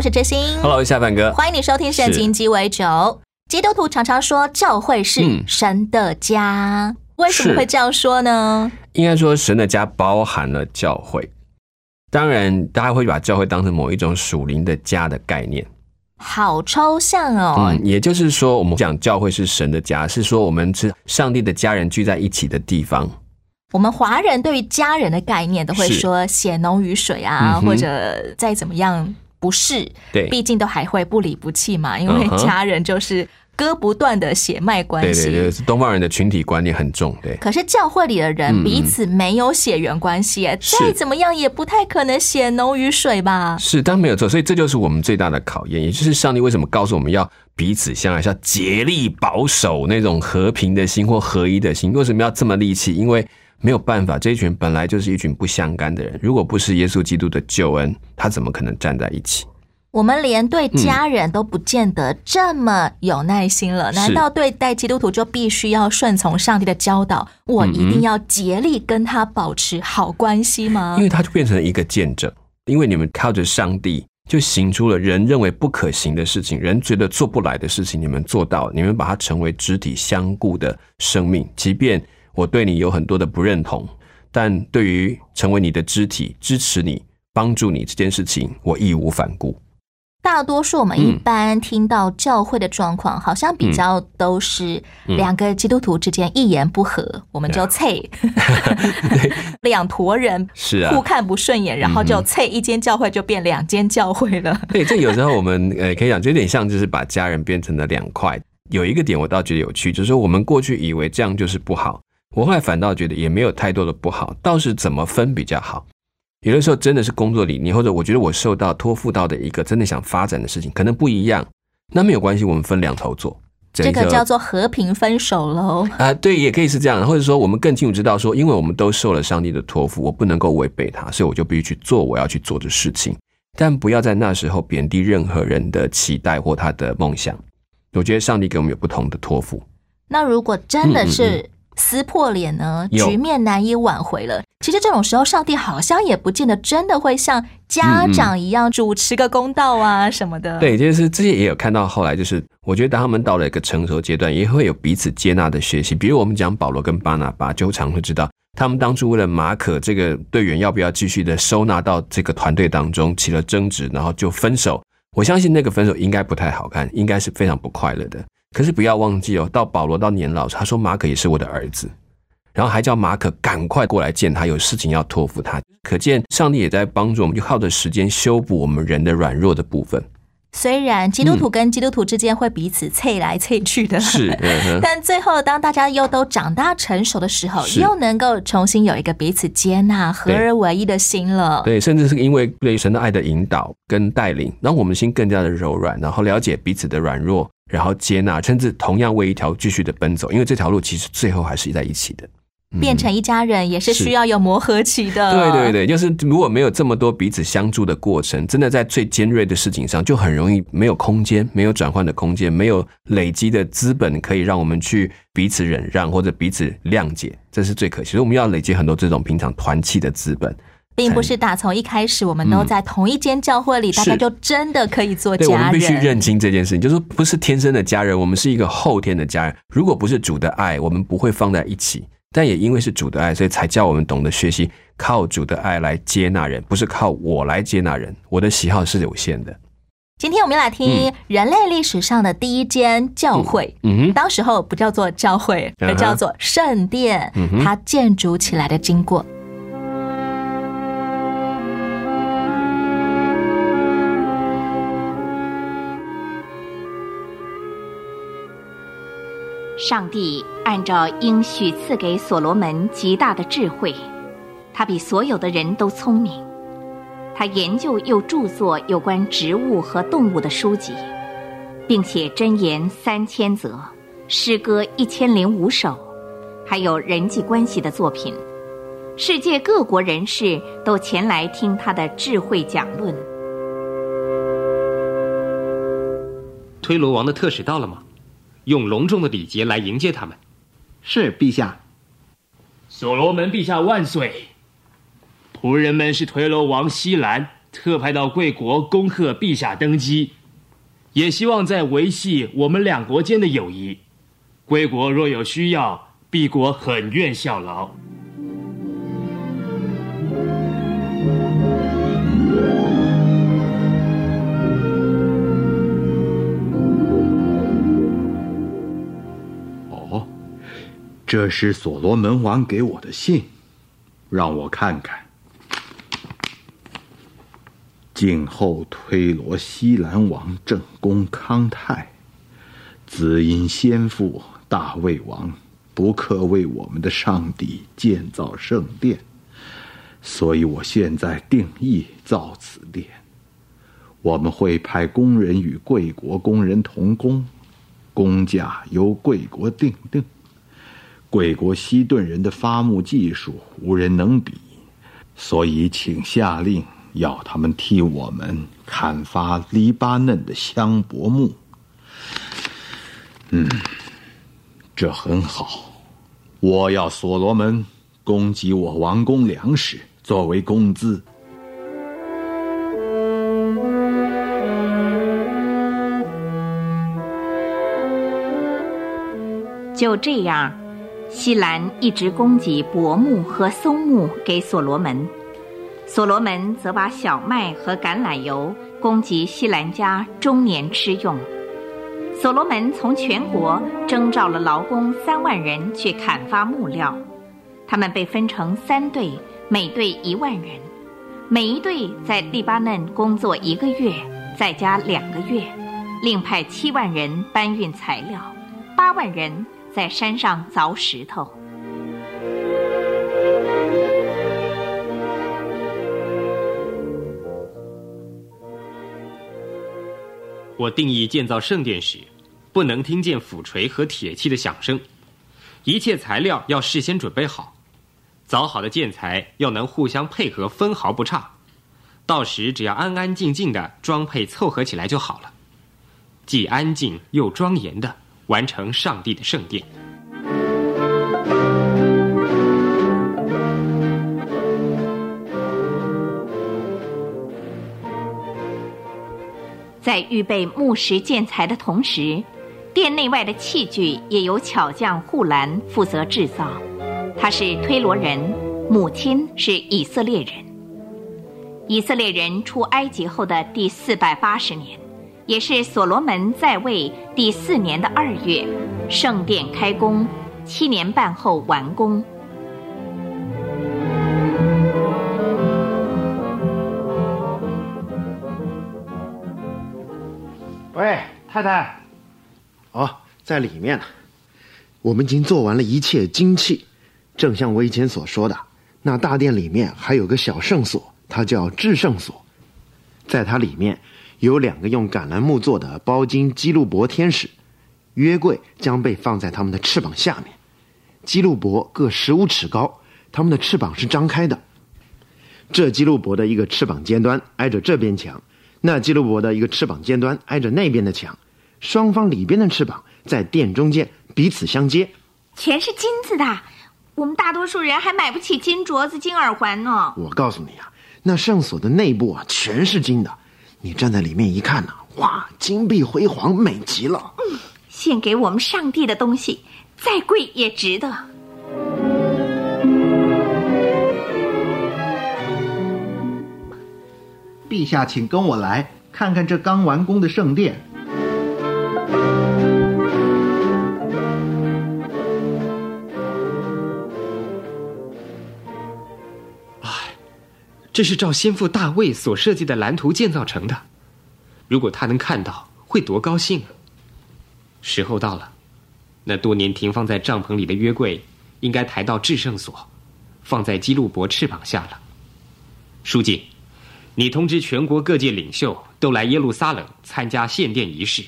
我是知心。Hello，我是下半哥。欢迎你收听《圣经鸡尾酒》。基督徒常常说教会是嗯神的家，为什么会这样说呢？应该说，神的家包含了教会。当然，大家会把教会当成某一种属灵的家的概念。好抽象哦。嗯，也就是说，我们讲教会是神的家，是说我们是上帝的家人聚在一起的地方。我们华人对于家人的概念都会说血浓于水啊，嗯或者再怎么样不是，对毕竟都还会不离不弃嘛，因为家人就是割不断的血脉关系。对对对，是东方人的群体观念很重。对，可是教会里的人彼此没有血缘关系再怎么样也不太可能血浓于水吧？是，当然没有错。所以这就是我们最大的考验，也就是上帝为什么告诉我们要彼此相爱，是要竭力保守那种和平的心或合一的心。为什么要这么力气？因为没有办法，这一群本来就是一群不相干的人，如果不是耶稣基督的救恩，他怎么可能站在一起？我们连对家人都不见得这么有耐心了，是难道对待基督徒就必须要顺从上帝的教导？我一定要竭力跟他保持好关系吗因？为他就变成一个见证，因为你们靠着上帝。就行出了人认为不可行的事情，人觉得做不来的事情，你们做到了，你们把它成为肢体相顾的生命。即便我对你有很多的不认同，但对于成为你的肢体、支持你、帮助你这件事情，我义无反顾。大多数我们一般听到教会的状况，好像比较都是两个基督徒之间一言不合，我们就啐，两坨人 是啊互看不顺眼，然后就啐一间教会就变两间教会了。对，这有时候我们呃可以讲，就有点像就是把家人变成了两块。有一个点我倒觉得有趣，就是说我们过去以为这样就是不好，我后来反倒觉得也没有太多的不好，倒是怎么分比较好。有的时候真的是工作理念，或者我觉得我受到托付到的一个真的想发展的事情，可能不一样，那没有关系，我们分两头做。这个叫做和平分手喽。啊、对，也可以是这样，或者说我们更清楚知道说，因为我们都受了上帝的托付，我不能够违背他，所以我就必须去做我要去做的事情，但不要在那时候贬低任何人的期待或他的梦想。我觉得上帝给我们有不同的托付，那如果真的是撕破脸呢，局面难以挽回了，其实这种时候，上帝好像也不见得真的会像家长一样主持个公道啊什么的。，对，就是这些也有看到。后来就是，我觉得当他们到了一个成熟阶段，也会有彼此接纳的学习。比如我们讲保罗跟巴拿巴，就常会知道，他们当初为了马可这个队员要不要继续的收纳到这个团队当中起了争执，然后就分手。我相信那个分手应该不太好看，应该是非常不快乐的。可是不要忘记哦，到保罗到年老，他说马可也是我的儿子，然后还叫马可赶快过来见他，有事情要托付他。可见上帝也在帮助我们，就靠着时间修补我们人的软弱的部分。虽然基督徒跟基督徒之间会彼此啐来啐去的，是，嗯。但最后当大家又都长大成熟的时候，又能够重新有一个彼此接纳、合而为一的心了。对，甚至是因为对神的爱的引导跟带领，让我们心更加的柔软，然后了解彼此的软弱，然后接纳，甚至同样为一条继续的奔走，因为这条路其实最后还是在一起的。变成一家人也是是需要有磨合期的。对对对，就是如果没有这么多彼此相助的过程，真的在最尖锐的事情上，就很容易没有空间，没有转换的空间，没有累积的资本可以让我们去彼此忍让或者彼此谅解，这是最可惜。所以我们要累积很多这种平常团契的资本。并不是打从一开始我们都在同一间教会里，大家就真的可以做对，我家们必须。认清这件事情，就是说不是天生的家人，我们是一个后天的家人。如果不是主的爱，我们不会放在一起。但也因为是主的爱，所以才叫我们懂得学习靠主的爱来接纳人，不是靠我来接纳人。我的喜好是有限的。今天我们来听人类历史上的第一间教会。嗯哼，当时候不叫做教会，而叫做圣殿嗯。它建筑起来的经过。上帝按照应许赐给所罗门极大的智慧，他比所有的人都聪明。他研究又著作有关植物和动物的书籍，并且箴言三千则，诗歌一千零五首，还有人际关系的作品。世界各国人士都前来听他的智慧讲论。推罗王的特使到了吗？用隆重的礼节来迎接他们。是陛下。所罗门陛下万岁！仆人们是推罗王西兰特派到贵国恭贺陛下登基，也希望在维系我们两国间的友谊。贵国若有需要，敝国很愿效劳。这是所罗门王给我的信，让我看看。静候推罗西兰王正宫康泰，子因先父大卫王不克为我们的上帝建造圣殿，所以我现在定义造此殿。我们会派工人与贵国工人同工，工价由贵国定定。贵国西顿人的伐木技术无人能比，所以请下令。要他们替我们砍伐黎巴嫩的香柏木。嗯，这很好。我要所罗门供给我王宫粮食作为工资。就这样，西兰一直供给柏木和松木给所罗门。所罗门则把小麦和橄榄油供给西兰家终年吃用。所罗门从全国征召了劳工三万人去砍伐木料，他们被分成三队，每队一万人，每一队在黎巴嫩工作一个月，再加两个月，另派七万人搬运材料，八万人在山上凿石头。我定义建造圣殿时，不能听见斧锤和铁器的响声，一切材料要事先准备好，凿好的建材要能互相配合，分毫不差，到时只要安安静静的装配凑合起来就好了，既安静又庄严的完成上帝的圣殿。在预备木石建材的同时，殿内外的器具也由巧匠护兰负责制造。他是推罗人，母亲是以色列人。以色列人出埃及后的第四百八十年，也是所罗门在位第四年的二月，圣殿开工，七年半后完工。喂，太太。哦，在里面呢。我们已经做完了一切精器，正像我以前所说的，那大殿里面还有个小圣所，它叫至圣所。在它里面有两个用橄榄木做的包金基路伯天使，约柜将被放在他们的翅膀下面。基路伯各十五尺高，他们的翅膀是张开的。这基路伯的一个翅膀尖端挨着这边墙。那基路伯的一个翅膀尖端挨着那边的墙，双方里边的翅膀在殿中间彼此相接，全是金子的。我们大多数人还买不起金镯子、金耳环呢。我告诉你啊，那圣所的内部啊全是金的，你站在里面一看呢，哇，金碧辉煌，美极了。嗯，献给我们上帝的东西，再贵也值得。陛下，请跟我来看看这刚完工的圣殿。这是照先父大卫所设计的蓝图建造成的。如果他能看到，会多高兴啊！时候到了，那多年停放在帐篷里的约柜，应该抬到至圣所，放在基路伯翅膀下了。书记。你通知全国各界领袖都来耶路撒冷参加献殿仪式，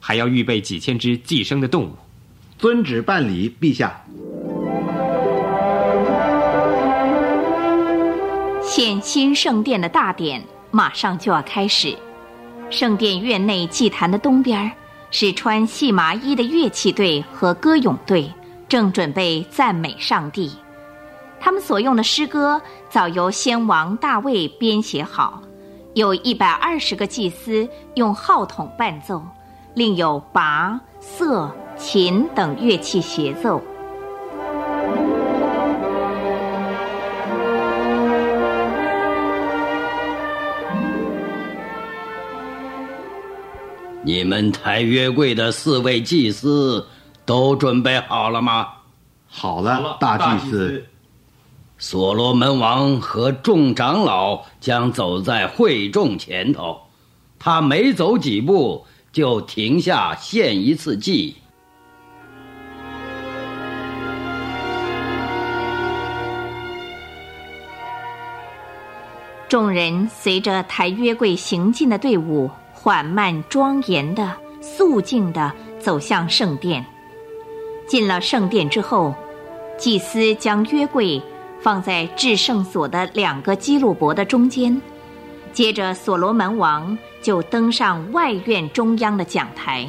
还要预备几千只寄生的动物。遵旨办理，陛下。建新圣殿的大典马上就要开始。圣殿院内祭坛的东边是穿细麻衣的乐器队和歌咏队，正准备赞美上帝。他们所用的诗歌早由先王大卫编写好，有一百二十个祭司用号筒伴奏，另有拔、瑟、琴等乐器协奏。你们抬约柜的四位祭司都准备好了吗？好了，大祭司。所罗门王和众长老将走在会众前头，他每走几步就停下献一次祭。众人随着抬约柜行进的队伍。缓慢庄严的、肃静的走向圣殿。进了圣殿之后，祭司将约柜放在至圣所的两个基路伯的中间。接着，所罗门王就登上外院中央的讲台。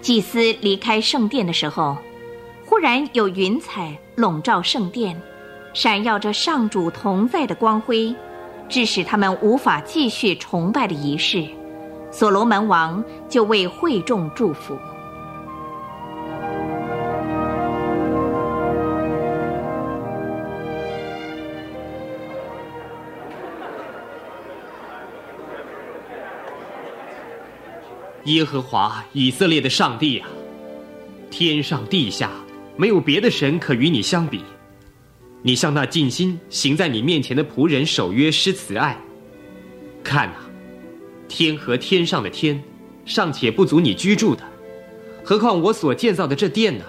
祭司离开圣殿的时候，忽然有云彩笼罩圣殿，闪耀着上主同在的光辉。致使他们无法继续崇拜的仪式，所罗门王就为会众祝福。耶和华以色列的上帝啊，天上地下没有别的神可与你相比。你向那尽心行在你面前的仆人守约施慈爱，看呐，天和天上的天，尚且不足你居住的，何况我所建造的这殿呢？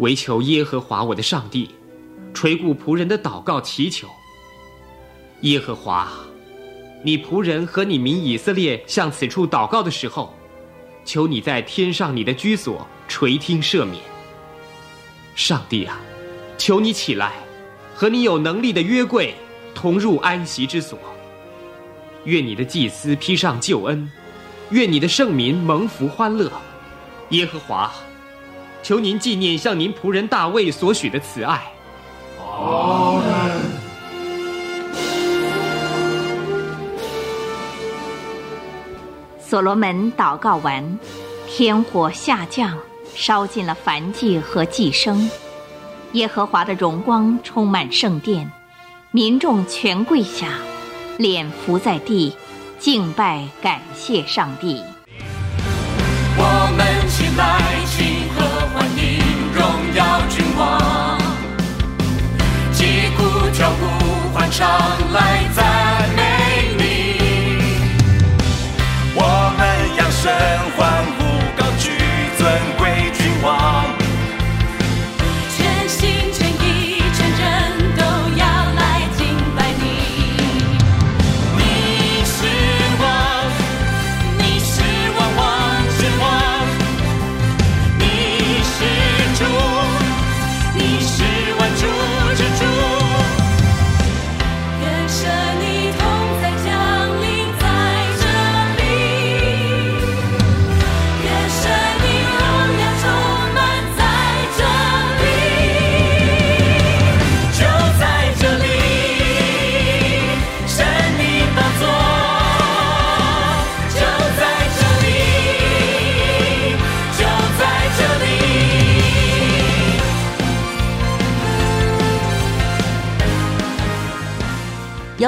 唯求耶和华我的上帝，垂顾仆人的祷告祈求。耶和华，你仆人和你民以色列向此处祷告的时候，求你在天上你的居所垂听赦免。上帝啊！求你起来，和你有能力的约柜同入安息之所。愿你的祭司披上救恩，愿你的圣民蒙福欢乐。耶和华，求您纪念向您仆人大卫所许的慈爱。阿门。所罗门祷告完，天火下降，烧尽了燔祭和祭牲。耶和华的荣光充满圣殿，民众全跪下，脸伏在地，敬拜感谢上帝。我们起来，庆贺欢迎荣耀君王，击鼓跳鼓欢唱来赞美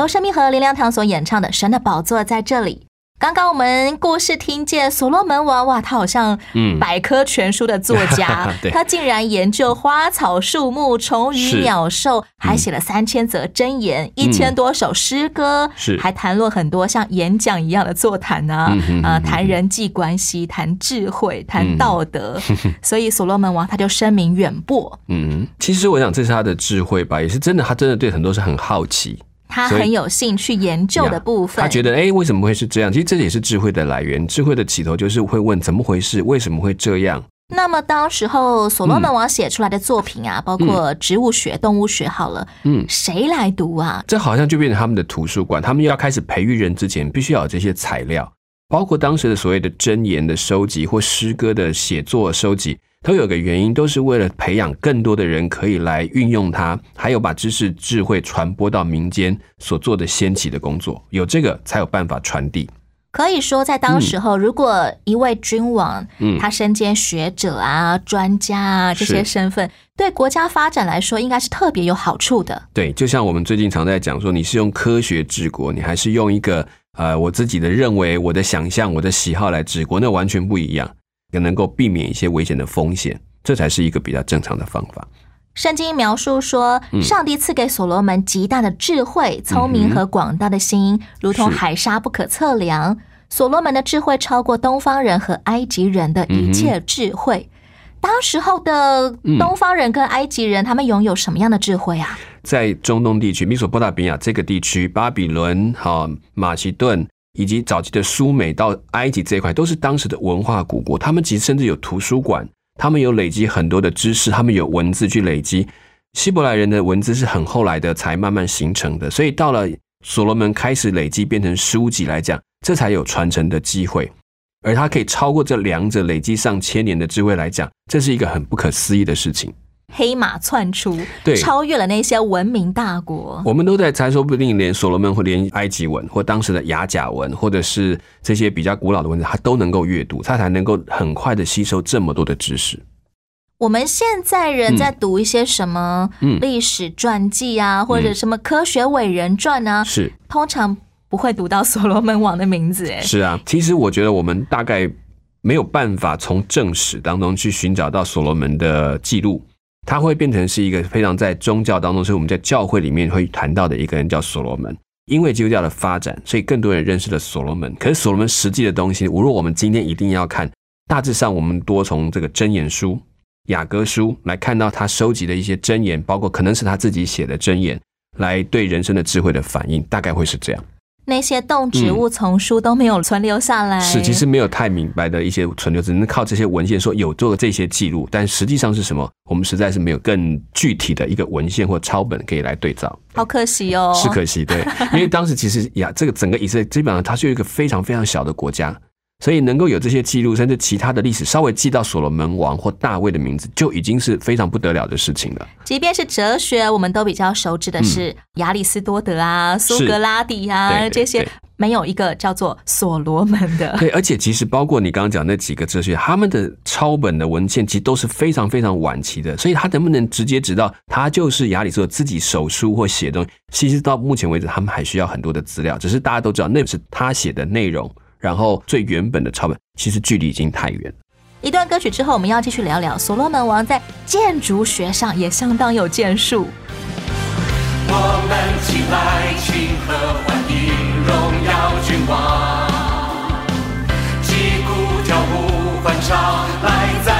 由生命和林良堂所演唱的《神的宝座在这里》。刚刚我们故事听见所罗门王哇，他好像百科全书的作家，他竟然研究花草树木、虫鱼鸟兽，还写了三千则箴言、一千多首诗歌，是还谈论很多像演讲一样的座谈呢。啊，谈人际关系，谈智慧，谈道德。所以所罗门王他就声名远播。嗯，其实我想这是他的智慧吧，也是真的，他真的对很多事很好奇。他很有兴趣研究的部分。他觉得，哎，为什么会是这样？其实这也是智慧的来源。智慧的起头就是会问怎么回事，为什么会这样？那么当时候所罗门王写出来的作品啊，包括植物学、动物学，好了，嗯，谁来读啊？这好像就变成他们的图书馆。他们要开始培育人之前，必须要有这些材料，包括当时的所谓的箴言的收集或诗歌的写作收集。都有个原因，都是为了培养更多的人可以来运用它，还有把知识智慧传播到民间所做的先期的工作，有这个才有办法传递。可以说，在当时候，如果一位君王，嗯，他身兼学者啊、专家啊这些身份，对国家发展来说，应该是特别有好处的。对，就像我们最近常在讲说，你是用科学治国，你还是用一个呃我自己的认为、我的想象、我的喜好来治国，那完全不一样。也能够避免一些危险的风险，这才是一个比较正常的方法。圣经描述说，上帝赐给所罗门极大的智慧、聪明和广大的心，如同海沙不可测量。所罗门的智慧超过东方人和埃及人的一切智慧。当时候的东方人跟埃及人，他们拥有什么样的智慧啊？在中东地区，米索波达比亚这个地区，巴比伦、哈马其顿。以及早期的苏美到埃及这一块，都是当时的文化古国。他们其实甚至有图书馆，他们有累积很多的知识，他们有文字去累积。希伯来人的文字是很后来的才慢慢形成的，所以到了所罗门开始累积变成书籍来讲，这才有传承的机会。而他可以超过这两者累积上千年的智慧来讲，这是一个很不可思议的事情。黑马窜出，对，超越了那些文明大国。我们都在猜，说不定连所罗门或连埃及文或当时的雅甲文，或者是这些比较古老的文字，他都能够阅读，他才能够很快的吸收这么多的知识。我们现在人在读一些什么历史传记啊，或者什么科学伟人传啊，是通常不会读到所罗门王的名字。哎，是啊，其实我觉得我们大概没有办法从正史当中去寻找到所罗门的记录。他会变成是一个非常在宗教当中，是我们在教会里面会谈到的一个人，叫所罗门。因为基督教的发展，所以更多人认识了所罗门。可是所罗门实际的东西，无论我们今天一定要看，大致上我们多从这个箴言书、雅歌书来看到他收集的一些箴言，包括可能是他自己写的箴言，来对人生的智慧的反应，大概会是这样。那些动植物丛书都没有存留下来，是其实没有太明白的一些存留，只能靠这些文献说有做了这些记录，但实际上是什么，我们实在是没有更具体的一个文献或抄本可以来对照。好可惜哦，是可惜，对，因为当时其实呀，这个整个以色列基本上它是一个非常非常小的国家。所以能够有这些记录，甚至其他的历史稍微记到所罗门王或大卫的名字，就已经是非常不得了的事情了。即便是哲学，我们都比较熟知的是亚里士多德啊、苏格拉底啊这些，没有一个叫做所罗门的。对，而且其实包括你刚刚讲那几个哲学，他们的抄本的文献其实都是非常非常晚期的。所以他能不能直接知道他就是亚里士多德自己手书或写东西？其实到目前为止，他们还需要很多的资料。只是大家都知道那是他写的内容。然后最原本的抄本，其实距离已经太远。一段歌曲之后，我们要继续聊聊所罗门王在建筑学上也相当有建树。我们起来庆贺欢迎荣耀君王，击鼓跳舞欢唱来赞。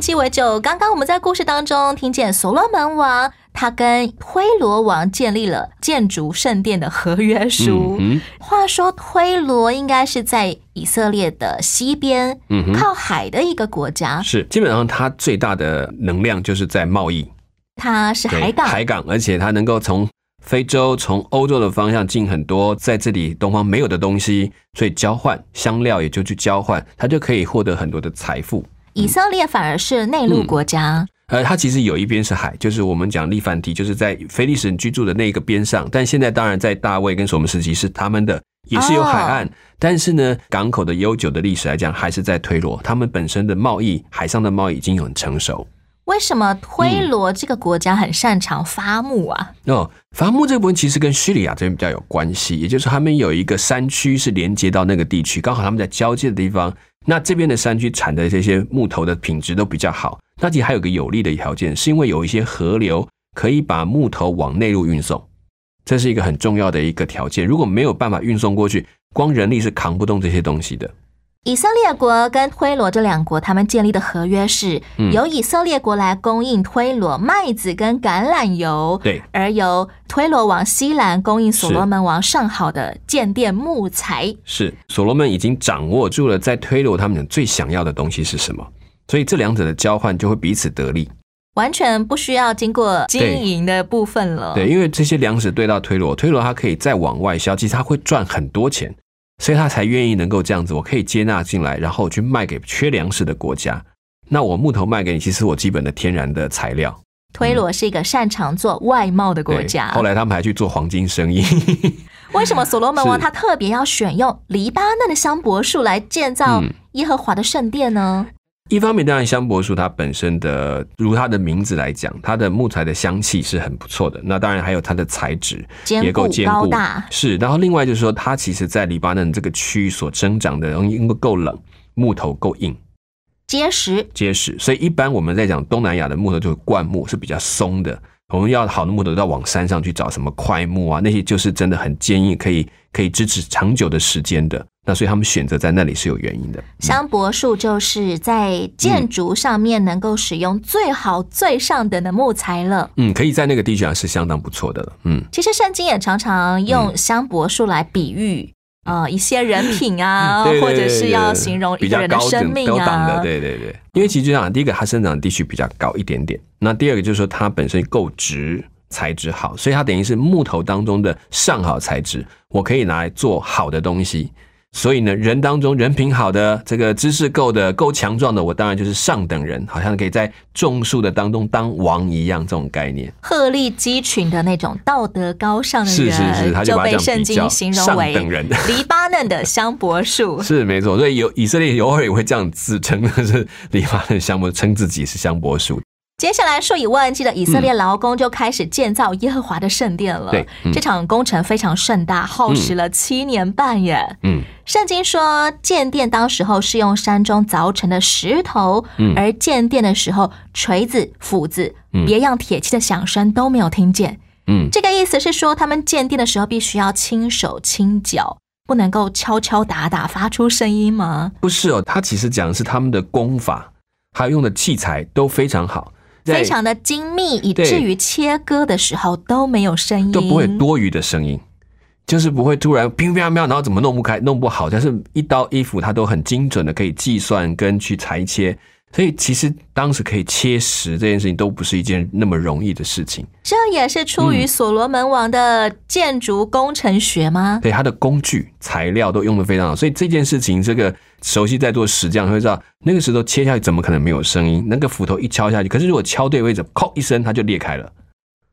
到圣经鸡尾酒，刚刚我们在故事当中听见所罗门王他跟推罗王建立了建筑圣殿的合约书。话说推罗应该是在以色列的西边，靠海的一个国家。是，基本上它最大的能量就是在贸易。它是海港，海港，而且它能够从非洲、从欧洲的方向进很多在这里东方没有的东西，所以交换香料也就去交换，它就可以获得很多的财富。以色列反而是内陆国家，呃，它其实有一边是海，就是我们讲利凡提，就是在菲利斯人居住的那个边上。但现在当然在大卫跟索罗门时期是他们的，也是有海岸，但是呢，港口的悠久的历史来讲，还是在推罗，他们本身的贸易，海上的贸易已经很成熟。为什么推罗这个国家很擅长伐木啊？哦，伐木这部分其实跟叙利亚这边比较有关系，也就是他们有一个山区是连接到那个地区，刚好他们在交界的地方。那这边的山区产的这些木头的品质都比较好。那其实还有个有利的条件，是因为有一些河流可以把木头往内陆运送，这是一个很重要的一个条件。如果没有办法运送过去，光人力是扛不动这些东西的。以色列国跟推罗这两国，他们建立的合约是由以色列国来供应推罗麦子跟橄榄油，对，而由推罗王西兰供应所罗门王上好的建殿木材。是，所罗门已经掌握住了在推罗他们最想要的东西是什么，所以这两者的交换就会彼此得利，完全不需要经过经营的部分了。对，因为这些粮食对到推罗，推罗它可以再往外销，其实它会赚很多钱。所以他才愿意能够这样子，我可以接纳进来，然后去卖给缺粮食的国家。那我木头卖给你，其实我基本的天然的材料。推罗是一个擅长做外贸的国家，后来他们还去做黄金生意。为什么所罗门王他特别要选用黎巴嫩的香柏树来建造耶和华的圣殿呢？一方面，当然香柏树它本身的，如它的名字来讲，它的木材的香气是很不错的。那当然还有它的材质也够坚固，是。然后另外就是说，它其实在黎巴嫩这个区域所生长的，应该够冷，木头够硬，结实，结实。所以一般我们在讲东南亚的木头就是灌木，是比较松的。我们要好的木头，要往山上去找什么块木啊，那些就是真的很坚硬，可以可以支持长久的时间的。那所以他们选择在那里是有原因的。香柏树就是在建筑上面能够使用最好最上等的木材了。嗯，可以在那个地区啊是相当不错的了。嗯，其实圣经也常常用香柏树来比喻啊一些人品啊，或者是要形容一个人的生命啊。对对对，因为其实这样，第一个它生长的地区比较高一点点，那第二个就是说它本身够直。材质好，所以它等于是木头当中的上好材质，我可以拿来做好的东西。所以呢，人当中人品好的，这个知识够的、够强壮的，我当然就是上等人，好像可以在种树的当中当王一样，这种概念。鹤立鸡群的那种道德高尚的人，是是是，他就被圣经形容为等人。黎巴嫩的香柏树 是没错，所以有以色列偶尔也会这样自称，是黎巴嫩香柏，称自己是香柏树。接下来数以万计的以色列劳工就开始建造耶和华的圣殿了。对，这场工程非常盛大，耗时了七年半耶。嗯，圣经说建殿当时候是用山中凿成的石头，而建殿的时候锤子、斧子、别样铁器的响声都没有听见。嗯，这个意思是说他们建殿的时候必须要轻手轻脚，不能够敲敲打打发出声音吗？不是哦，他其实讲的是他们的功法，还有用的器材都非常好。非常的精密，以至于切割的时候都没有声音，都不会多余的声音，就是不会突然乒乒乓乓，然后怎么弄不开、弄不好，但是一刀一斧它都很精准的可以计算跟去裁切。所以其实当时可以切实这件事情都不是一件那么容易的事情。这也是出于所罗门王的建筑工程学吗？对，他的工具材料都用的非常好。所以这件事情，这个熟悉在做石匠会知道，那个石头切下去怎么可能没有声音？那个斧头一敲下去，可是如果敲对位置，叩一声它就裂开了。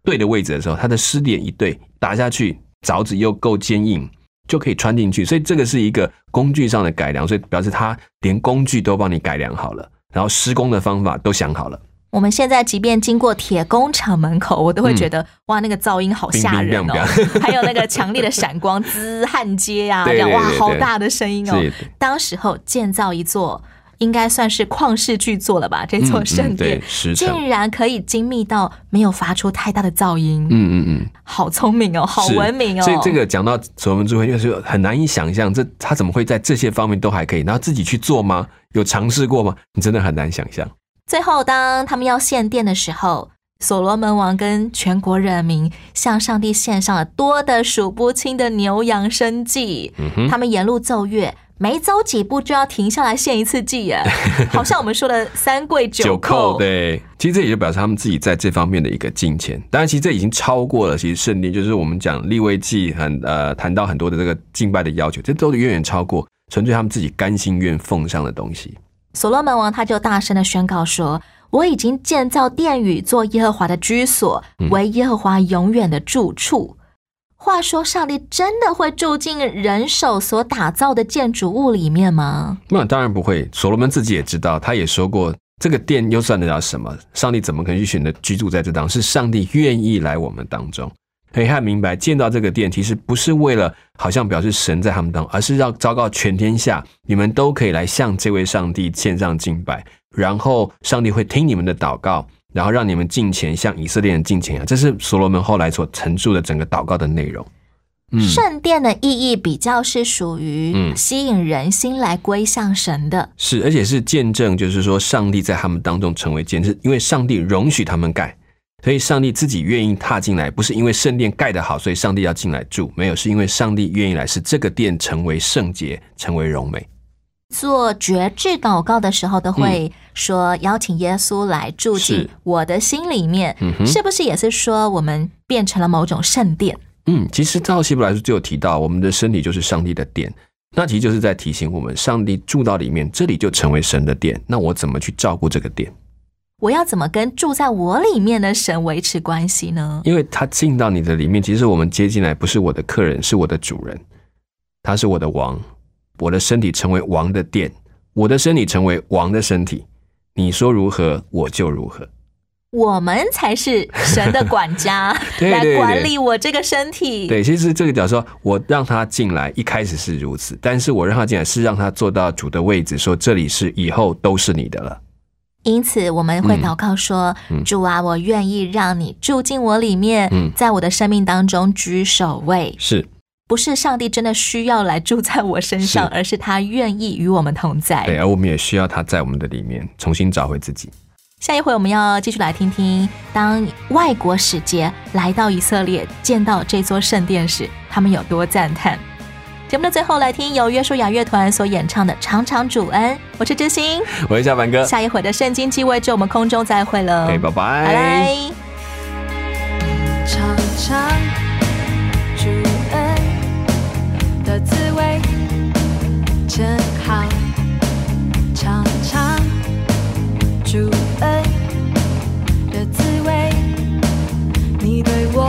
对的位置的时候，它的支点一对，打下去凿子又够坚硬，就可以穿进去。所以这个是一个工具上的改良，所以表示他连工具都帮你改良好了。然后施工的方法都想好了。我们现在即便经过铁工厂门口，我都会觉得哇，那个噪音好吓人哦！还有那个强烈的闪光，滋焊接呀，哇，好大的声音哦！当时候建造一座应该算是旷世巨作了吧？这座圣殿竟然可以精密到没有发出太大的噪音。嗯嗯嗯，好聪明哦，好文明哦！所以这个讲到所罗门智慧，就是很难以想象，这他怎么会在这些方面都还可以？然后自己去做吗？有尝试过吗？你真的很难想象。最后，当他们要献殿的时候，所罗门王跟全国人民向上帝献上了多的数不清的牛羊生祭。他们沿路奏乐，没走几步就要停下来献一次祭耶，好像我们说的三跪九叩。对，其实这也就表示他们自己在这方面的一个金钱。当然，其实这已经超过了其实圣殿，就是我们讲立位祭很呃谈到很多的这个敬拜的要求，这都远远超过纯粹他们自己甘心愿奉上的东西。所罗门王他就大声的宣告说：“我已经建造殿宇，做耶和华的居所，为耶和华永远的住处。”话说，上帝真的会住进人手所打造的建筑物里面吗？那当然不会。所罗门自己也知道，他也说过，这个殿又算得了什么？上帝怎么可能去选择居住在这当？是上帝愿意来我们当中。可以看明白，建造这个殿其实不是为了好像表示神在他们当中，而是要昭告全天下，你们都可以来向这位上帝献上敬拜，然后上帝会听你们的祷告，然后让你们敬虔，像以色列人敬虔啊。这是所罗门后来所陈述的整个祷告的内容。圣殿的意义比较是属于吸引人心来归向神的，是而且是见证，就是说上帝在他们当中成为见证，因为上帝容许他们盖。所以，上帝自己愿意踏进来，不是因为圣殿盖得好，所以上帝要进来住。没有，是因为上帝愿意来，使这个殿成为圣洁，成为荣美。做绝志祷告的时候，都会说邀请耶稣来住进我的心里面，是不是也是说我们变成了某种圣殿？嗯，其实照希伯来书就有提到，我们的身体就是上帝的殿，那其实就是在提醒我们，上帝住到里面，这里就成为神的殿。那我怎么去照顾这个殿？我要怎么跟住在我里面的神维持关系呢？因为他进到你的里面，其实我们接进来不是我的客人，是我的主人，他是我的王，我的身体成为王的殿，我的身体成为王的身体，你说如何我就如何，我们才是神的管家，来管理我这个身体。对，其实这个讲说，我让他进来，一开始是如此，但是我让他进来是让他坐到主的位置，说这里是以后都是你的了。因此，我们会祷告说：“主啊，我愿意让你住进我里面，在我的生命当中居首位。是不是上帝真的需要来住在我身上，而是他愿意与我们同在？对，而我们也需要他在我们的里面重新找回自己。下一回我们要继续来听听，当外国使节来到以色列，见到这座圣殿时，他们有多赞叹。”节目的最后，来听由约书亚乐团所演唱的《常常主恩》。我是知心，我是小凡哥。下一回的圣经机位，就我们空中再会了。拜拜，拜拜。味真好，尝尝主恩的滋味，你对我